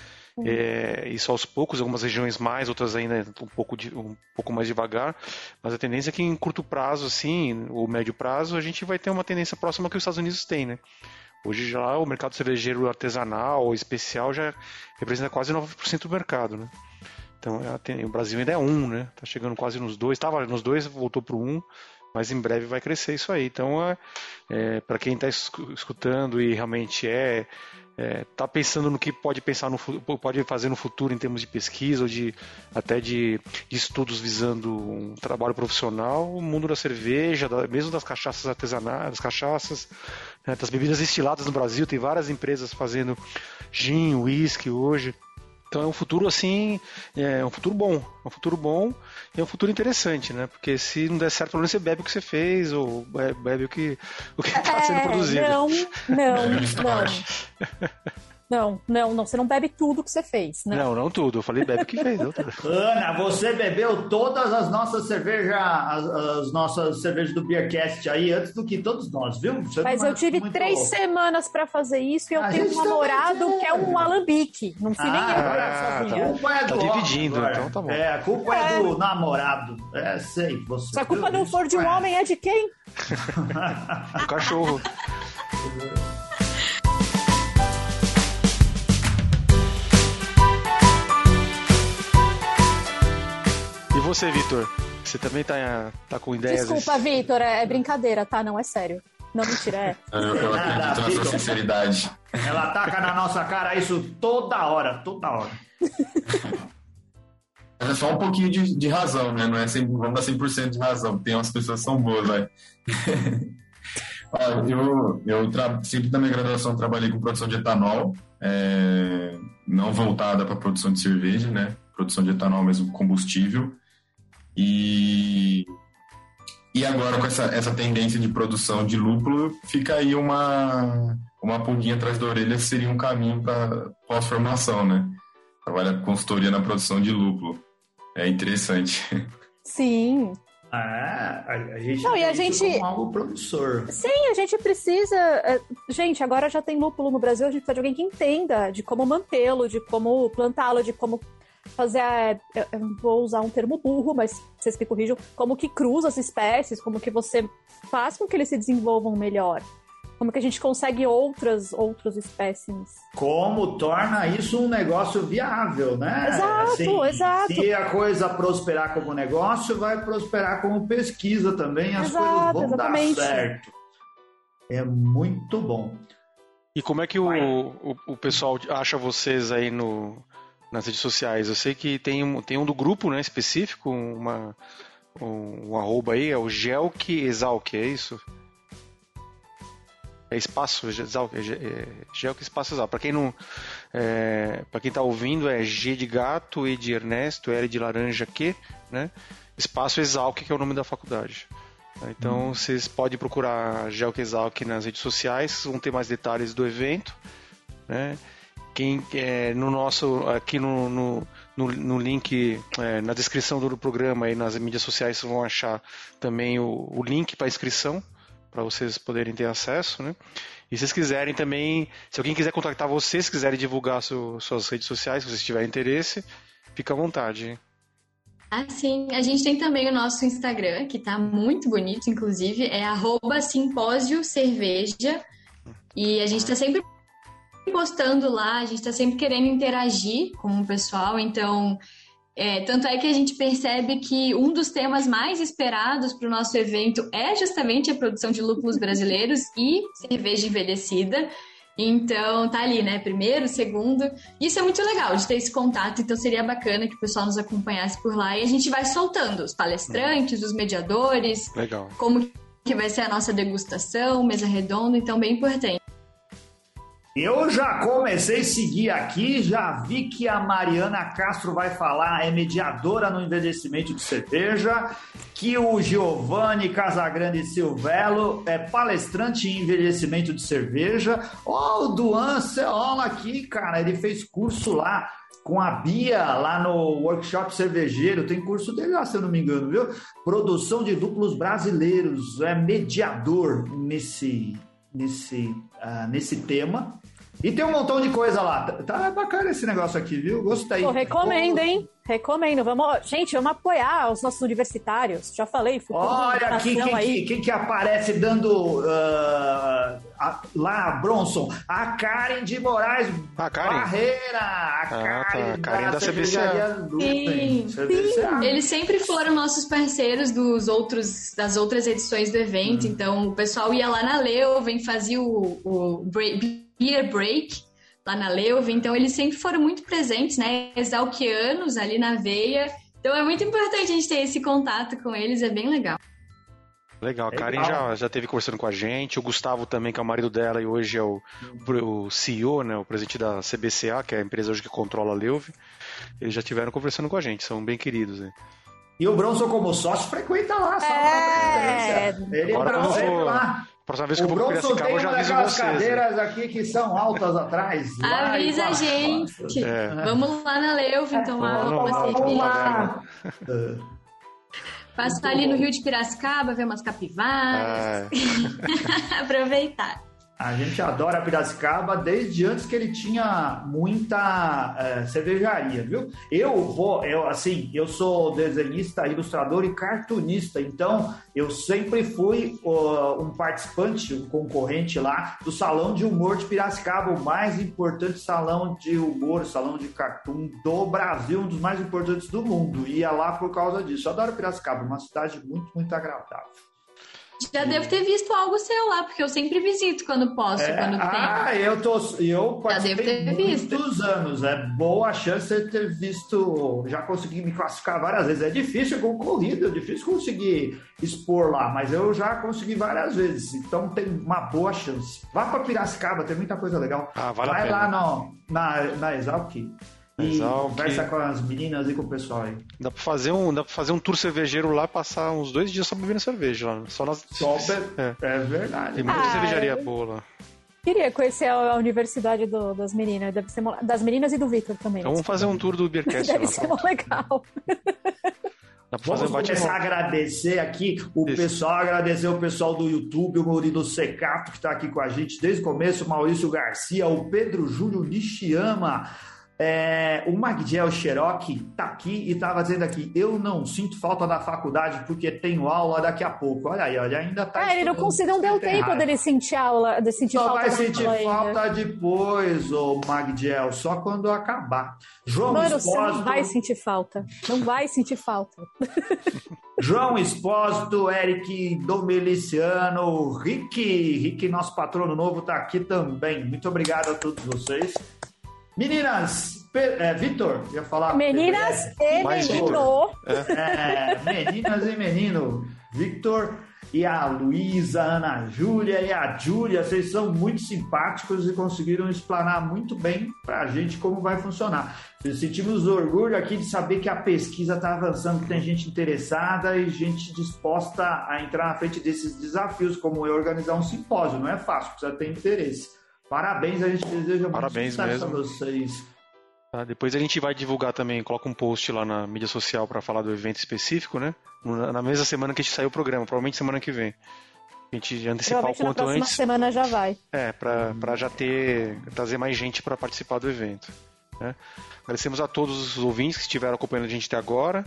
é, isso aos poucos, algumas regiões mais, outras ainda um pouco, de, um pouco mais devagar, mas a tendência é que em curto prazo, assim, ou médio prazo, a gente vai ter uma tendência próxima que os Estados Unidos têm, né? Hoje já o mercado cervejeiro artesanal ou especial já representa quase 9% do mercado, né? Então é, o Brasil ainda é um, né? Tá chegando quase nos dois, estava nos dois, voltou para um, mas em breve vai crescer isso aí. Então, é, é para quem está escutando e realmente é está é, pensando no que pode pensar no pode fazer no futuro em termos de pesquisa ou de até de, de estudos visando um trabalho profissional, o mundo da cerveja, da, mesmo das cachaças artesanais, das cachaças, né, das bebidas destiladas no Brasil, tem várias empresas fazendo gin, whisky hoje. Então é um futuro assim, é um futuro bom, é um futuro bom e é um futuro interessante, né? Porque se não der certo, pelo menos você bebe o que você fez ou bebe o que o que está sendo é, produzido. Não, não, não. Não, não, não. Você não bebe tudo que você fez. Não, não, não tudo. Eu falei bebe o que fez. Ana, você bebeu todas as nossas cervejas, as, as, nossas cervejas do Beercast aí, antes do que todos nós, viu? Você Mas eu tive três semanas para fazer isso e eu a tenho um namorado que é um alambique. Não fui ah, nem eu ah, sozinha. A culpa é tá do tá dividindo, homem, então tá bom. É, a culpa é, é do namorado. É, sei. Você, Se a culpa não for de um homem, é de quem? o cachorro. você, Vitor? Você também tá, tá com ideias? Desculpa, Vitor, é, é, brincadeira, tá? Não é sério. Não, mentira, é. Eu, eu acredito na sua sinceridade. Ela ataca na nossa cara isso toda hora, toda hora. É só um pouquinho de, de razão, né? Não é 100, vamos dar 100% de razão. Tem umas pessoas que são boas, vai. eu eu tra... sempre na minha graduação trabalhei com produção de etanol, é... não voltada para produção de cerveja, né? Produção de etanol mesmo combustível. E, e agora, com essa, essa tendência de produção de lúpulo, fica aí uma, uma pulguinha atrás da orelha, seria um caminho para pós-formação, né? Trabalha consultoria na produção de lúpulo. É interessante. Sim. Ah, a gente Não, e a gente algo promissor. Sim, a gente precisa. É, gente, agora já tem lúpulo no Brasil, a gente precisa de alguém que entenda de como mantê-lo, de como plantá-lo, de como fazer a, eu vou usar um termo burro, mas vocês me corrijam, como que cruza as espécies, como que você faz com que eles se desenvolvam melhor. Como que a gente consegue outras outros espécimes? Como torna isso um negócio viável, né? Exato, assim, exato. Se a coisa prosperar como negócio, vai prosperar como pesquisa também, as exato, coisas vão exatamente. dar certo. É muito bom. E como é que o, o, o, pessoal acha vocês aí no, nas redes sociais. Eu sei que tem um, tem um do grupo, né, específico, uma, um, um arroba aí, é o Gelk Exalc, é isso? É espaço Exalc, é, é Gelk Espaço Exalc. Para quem não, é, para quem tá ouvindo é G de gato, E de Ernesto, L de laranja, Q, né? Espaço Exalc, que é o nome da faculdade. Então hum. vocês podem procurar Gelk Exalc nas redes sociais, vão ter mais detalhes do evento, né? Quem é, no nosso aqui no, no, no, no link é, na descrição do programa e nas mídias sociais vão achar também o, o link para inscrição para vocês poderem ter acesso, né? E se vocês quiserem também, se alguém quiser contactar vocês, quiserem divulgar su, suas redes sociais, se vocês tiverem interesse, fica à vontade. Ah, sim. A gente tem também o nosso Instagram, que está muito bonito, inclusive, é arroba simpósio cerveja. E a gente está sempre postando lá, a gente está sempre querendo interagir com o pessoal, então. É, tanto é que a gente percebe que um dos temas mais esperados para o nosso evento é justamente a produção de lúpulos brasileiros e cerveja envelhecida. Então, tá ali, né? Primeiro, segundo. Isso é muito legal de ter esse contato, então seria bacana que o pessoal nos acompanhasse por lá e a gente vai soltando os palestrantes, os mediadores. Legal. Como que vai ser a nossa degustação, mesa redonda, então bem importante. Eu já comecei a seguir aqui, já vi que a Mariana Castro vai falar, é mediadora no envelhecimento de cerveja, que o Giovanni Casagrande Silvelo é palestrante em envelhecimento de cerveja. Ó, oh, o Duan Ceola aqui, cara, ele fez curso lá com a Bia lá no workshop cervejeiro, tem curso dele lá, se eu não me engano, viu? Produção de duplos brasileiros, é mediador nesse nesse, uh, nesse tema. E tem um montão de coisa lá. Tá bacana esse negócio aqui, viu? Gostei. Pô, recomendo, hein? Recomendo. Vamos, gente, vamos apoiar os nossos universitários. Já falei, Olha aqui quem, aí. quem que aparece dando uh, a, lá, Bronson. A Karen de Moraes a Karen. Barreira. A ah, Karen, tá. Karen da, da CBCA. Sim, sim. Eles sempre foram nossos parceiros dos outros, das outras edições do evento. Hum. Então, o pessoal ia lá na Leuven, fazia o, o break, beer break lá na Leuve, então eles sempre foram muito presentes, né? Exalquianos ali na veia. Então é muito importante a gente ter esse contato com eles, é bem legal. Legal, a Karen já, já teve conversando com a gente, o Gustavo também, que é o marido dela e hoje é o, o CEO, né, o presidente da CBCA, que é a empresa hoje que controla a Leuve. Eles já tiveram conversando com a gente, são bem queridos. Né? E o Bronson, como sócio, frequenta lá, só é... Ele Agora, é lá. Próxima vez que o eu vou para Piracicaba, eu já aviso vocês. cadeiras aqui que são altas atrás. Avisa a gente. É. Vamos lá na Leuven tomar uma cerveja. Passar ali no Rio de Piracicaba, ver umas capivaras. Ah. Aproveitar. A gente adora Piracicaba desde antes que ele tinha muita é, cervejaria, viu? Eu vou, eu assim, eu sou desenhista, ilustrador e cartunista, então eu sempre fui uh, um participante, um concorrente lá do Salão de Humor de Piracicaba, o mais importante salão de humor, salão de cartoon do Brasil, um dos mais importantes do mundo. Ia lá por causa disso. Eu adoro Piracicaba, uma cidade muito, muito agradável. Já devo ter visto algo seu lá, porque eu sempre visito quando posso, é, quando tem. Ah, eu tô. Eu já visto. muitos anos. É boa chance de ter visto. Já consegui me classificar várias vezes. É difícil concorrido, é difícil conseguir expor lá, mas eu já consegui várias vezes. Então tem uma boa chance. Vá para Piracicaba, tem muita coisa legal. Ah, vale Vai lá no, na, na Exalc e conversa com as meninas e com o pessoal aí. Dá pra fazer um, dá pra fazer um tour cervejeiro lá, passar uns dois dias só bebendo cerveja lá. Só nas. Só é. é verdade. Tem muita ah, cervejaria eu... boa lá. Queria conhecer a, universidade do, das meninas, deve ser das meninas e do Victor também. Então vamos fazer um tour do Beercast deve lá. ser legal. Vamos começar a agradecer aqui o Isso. pessoal, agradecer o pessoal do YouTube, o Murilo Secato, que está aqui com a gente desde o começo, o Maurício Garcia, o Pedro Júlio Nishiyama, é, o Magdiel Cherokee tá aqui e estava dizendo aqui: eu não sinto falta da faculdade porque tenho aula daqui a pouco. Olha aí, olha, ainda tá. É, ele não conseguiu, não deu tempo dele sentir aula, de sentir só falta. vai sentir falta ainda. depois, o Magdiel, só quando acabar. João Mano, Espósito... você não vai sentir falta. Não vai sentir falta. João Espósito, Eric Domeliciano, Rick, Rick, nosso patrono novo, tá aqui também. Muito obrigado a todos vocês. Meninas, é, Vitor, ia falar. Meninas e menino. É, meninas e menino. Victor e a Luísa, a Ana Júlia e a Júlia, vocês são muito simpáticos e conseguiram explanar muito bem para a gente como vai funcionar. Sentimos orgulho aqui de saber que a pesquisa está avançando, que tem gente interessada e gente disposta a entrar na frente desses desafios, como é organizar um simpósio. Não é fácil, precisa ter interesse. Parabéns, a gente deseja Parabéns muito mesmo. a vocês. Tá, depois a gente vai divulgar também, coloca um post lá na mídia social para falar do evento específico, né? Na mesma semana que a gente sair o programa, provavelmente semana que vem. A gente antecipar o quanto na antes. semana já vai. É, para já ter trazer mais gente para participar do evento. Né? Agradecemos a todos os ouvintes que estiveram acompanhando a gente até agora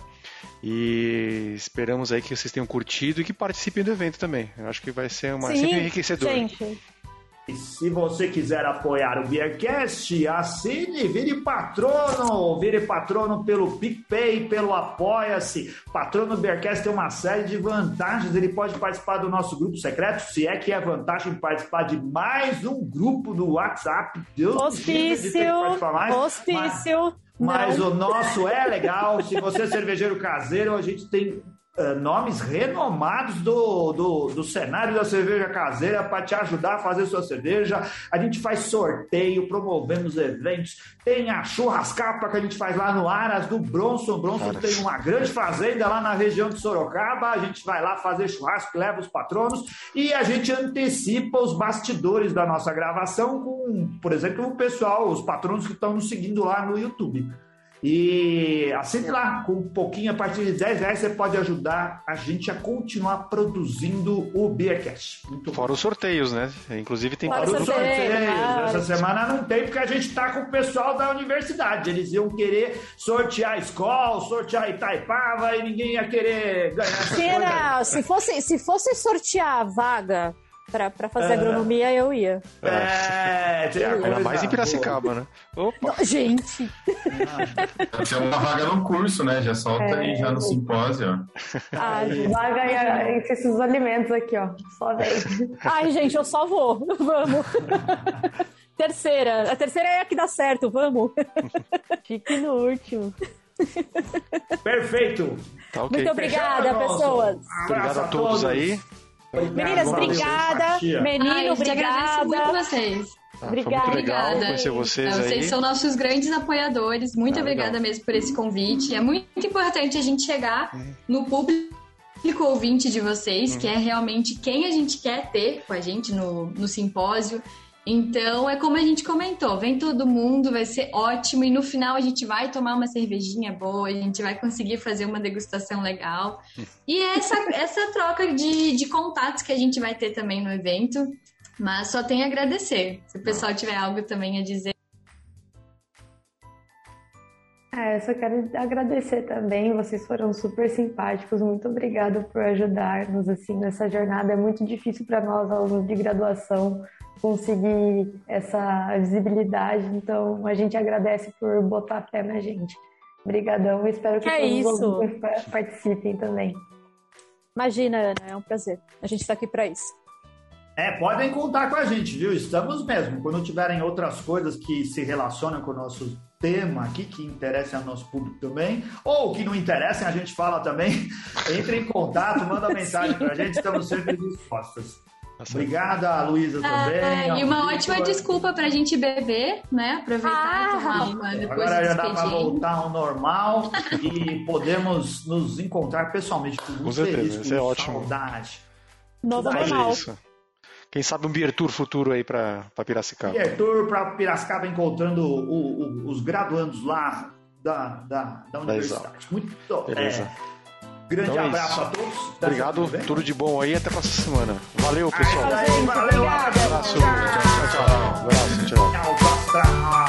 e esperamos aí que vocês tenham curtido e que participem do evento também. Eu acho que vai ser uma Sim, sempre enriquecedor. Gente, se você quiser apoiar o Beercast, assine, vire patrono, vire patrono pelo PicPay, pelo Apoia-se. Patrono do Beercast tem uma série de vantagens, ele pode participar do nosso grupo secreto, se é que é vantagem participar de mais um grupo do WhatsApp. Deus Hospício, hospício. Mas, mas o nosso é legal. Se você é cervejeiro caseiro, a gente tem eh, nomes renomados do, do, do, cenário da cerveja caseira para te ajudar a fazer sua cerveja. A gente faz sorteio, promovemos eventos. Tem a churrascapa que a gente faz lá no Aras do Bronson. Bronson tem uma grande fazenda lá na região de Sorocaba. A gente vai lá fazer churrasco, leva os patronos e a gente antecipa os bastidores da nossa gravação com, por exemplo, o pessoal, os patronos que estão nos seguindo lá no YouTube. E assine lá, com um pouquinho, a partir de 10 reais você pode ajudar a gente a continuar produzindo o Beercast. Muito Fora bom. os sorteios, né? Inclusive tem Fora os sorteios. Essa semana não tem, porque a gente tá com o pessoal da universidade. Eles iam querer sortear a escola, sortear Itaipava e ninguém ia querer ganhar Era, se fosse, se fosse sortear a vaga Pra, fazer é. agronomia eu ia. É, tinha Ainda mais em Piracicaba, né? Opa. Não, gente. Pode ser uma vaga no curso, né? Já solta é. aí já no simpósio, ó. Ai, vaga em, em esses alimentos aqui, ó. Só vem. Ai, gente, eu só vou. Vamos. terceira. A terceira é a que dá certo, vamos. Fique no último. Perfeito. Tá, okay. Muito obrigada, pessoas. Obrigado a todos aí. Meninas, obrigada. Menino, Ai, obrigada. muito vocês. Ah, obrigada. legal conhecer vocês Vocês aí. são nossos grandes apoiadores. Muito ah, obrigada legal. mesmo por esse convite. É muito importante a gente chegar uhum. no público ouvinte de vocês, uhum. que é realmente quem a gente quer ter com a gente no, no simpósio. Então, é como a gente comentou, vem todo mundo, vai ser ótimo e no final a gente vai tomar uma cervejinha boa, a gente vai conseguir fazer uma degustação legal. E essa, essa troca de, de contatos que a gente vai ter também no evento, mas só tem a agradecer. Se o pessoal tiver algo também a dizer. É, eu só quero agradecer também, vocês foram super simpáticos, muito obrigada por ajudar-nos assim nessa jornada. É muito difícil para nós, alunos de graduação, conseguir essa visibilidade. Então, a gente agradece por botar fé na gente. Obrigadão, espero que, que todos é participem também. Imagina, Ana, é um prazer. A gente está aqui para isso. É, podem contar com a gente, viu? Estamos mesmo. Quando tiverem outras coisas que se relacionam com o nosso tema aqui, que interessa ao nosso público também, ou que não interessem, a gente fala também. Entre em contato, manda mensagem para a gente, estamos sempre dispostos. Obrigada, Luísa, também. Ah, e uma ótima desculpa para a gente beber, né? Aproveitar ah, e tomar uma depois Agora já dá para voltar ao normal e podemos nos encontrar pessoalmente. Com certeza, isso é ótimo. Saudade. Novo normal. Isso. Quem sabe um Beer Tour futuro aí para Piracicaba. Beer Tour para Piracicaba encontrando o, o, os graduandos lá da, da, da universidade. Muito Beleza. É, Grande então é abraço a todos. Obrigado, tudo de bom aí. Até a próxima semana. Valeu, pessoal. Aí, valeu, abraço. Tchau, tchau. Abraço. Tchau, tchau.